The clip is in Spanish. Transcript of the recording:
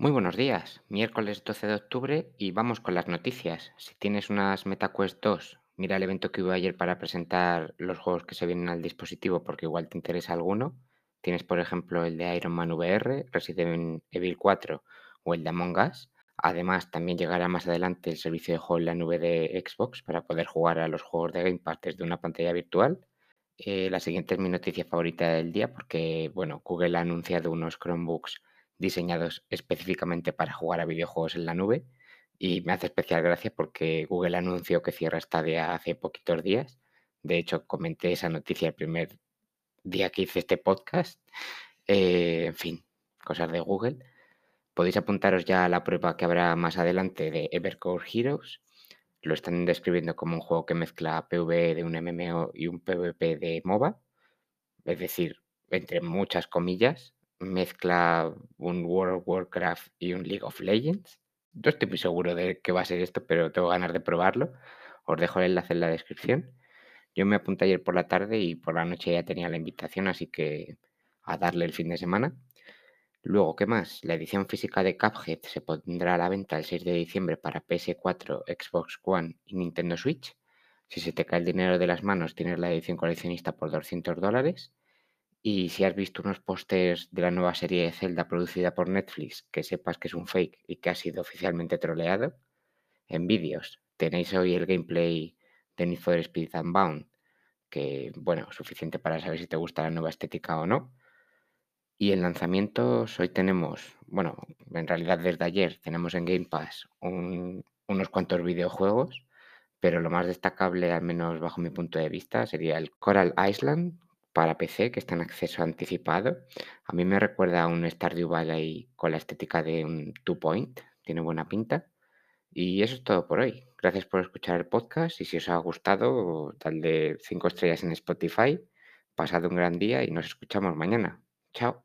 Muy buenos días, miércoles 12 de octubre y vamos con las noticias. Si tienes unas MetaQuest 2, mira el evento que hubo ayer para presentar los juegos que se vienen al dispositivo porque igual te interesa alguno. Tienes, por ejemplo, el de Iron Man VR, Resident Evil 4 o el de Among Us. Además, también llegará más adelante el servicio de juego en la nube de Xbox para poder jugar a los juegos de Game Pass desde una pantalla virtual. Eh, la siguiente es mi noticia favorita del día porque, bueno, Google ha anunciado unos Chromebooks diseñados específicamente para jugar a videojuegos en la nube y me hace especial gracia porque Google anunció que cierra Stadia hace poquitos días. De hecho, comenté esa noticia el primer día que hice este podcast. Eh, en fin, cosas de Google. Podéis apuntaros ya a la prueba que habrá más adelante de Evercore Heroes. Lo están describiendo como un juego que mezcla PvE de un MMO y un PvP de MOBA. Es decir, entre muchas comillas, mezcla un World of Warcraft y un League of Legends. No estoy muy seguro de qué va a ser esto, pero tengo ganas de probarlo. Os dejo el enlace en la descripción. Yo me apunté ayer por la tarde y por la noche ya tenía la invitación, así que a darle el fin de semana. Luego, ¿qué más? La edición física de Cuphead se pondrá a la venta el 6 de diciembre para PS4, Xbox One y Nintendo Switch. Si se te cae el dinero de las manos, tienes la edición coleccionista por 200 dólares. Y si has visto unos pósters de la nueva serie de Zelda producida por Netflix, que sepas que es un fake y que ha sido oficialmente troleado. En vídeos tenéis hoy el gameplay de Need for Speed Unbound, que, bueno, suficiente para saber si te gusta la nueva estética o no. Y en lanzamientos hoy tenemos, bueno, en realidad desde ayer tenemos en Game Pass un- unos cuantos videojuegos, pero lo más destacable, al menos bajo mi punto de vista, sería el Coral Island para PC, que está en acceso anticipado. A mí me recuerda a un Stardew Valley con la estética de un Two Point, tiene buena pinta. Y eso es todo por hoy. Gracias por escuchar el podcast y si os ha gustado, dadle 5 estrellas en Spotify. Pasad un gran día y nos escuchamos mañana. Chao.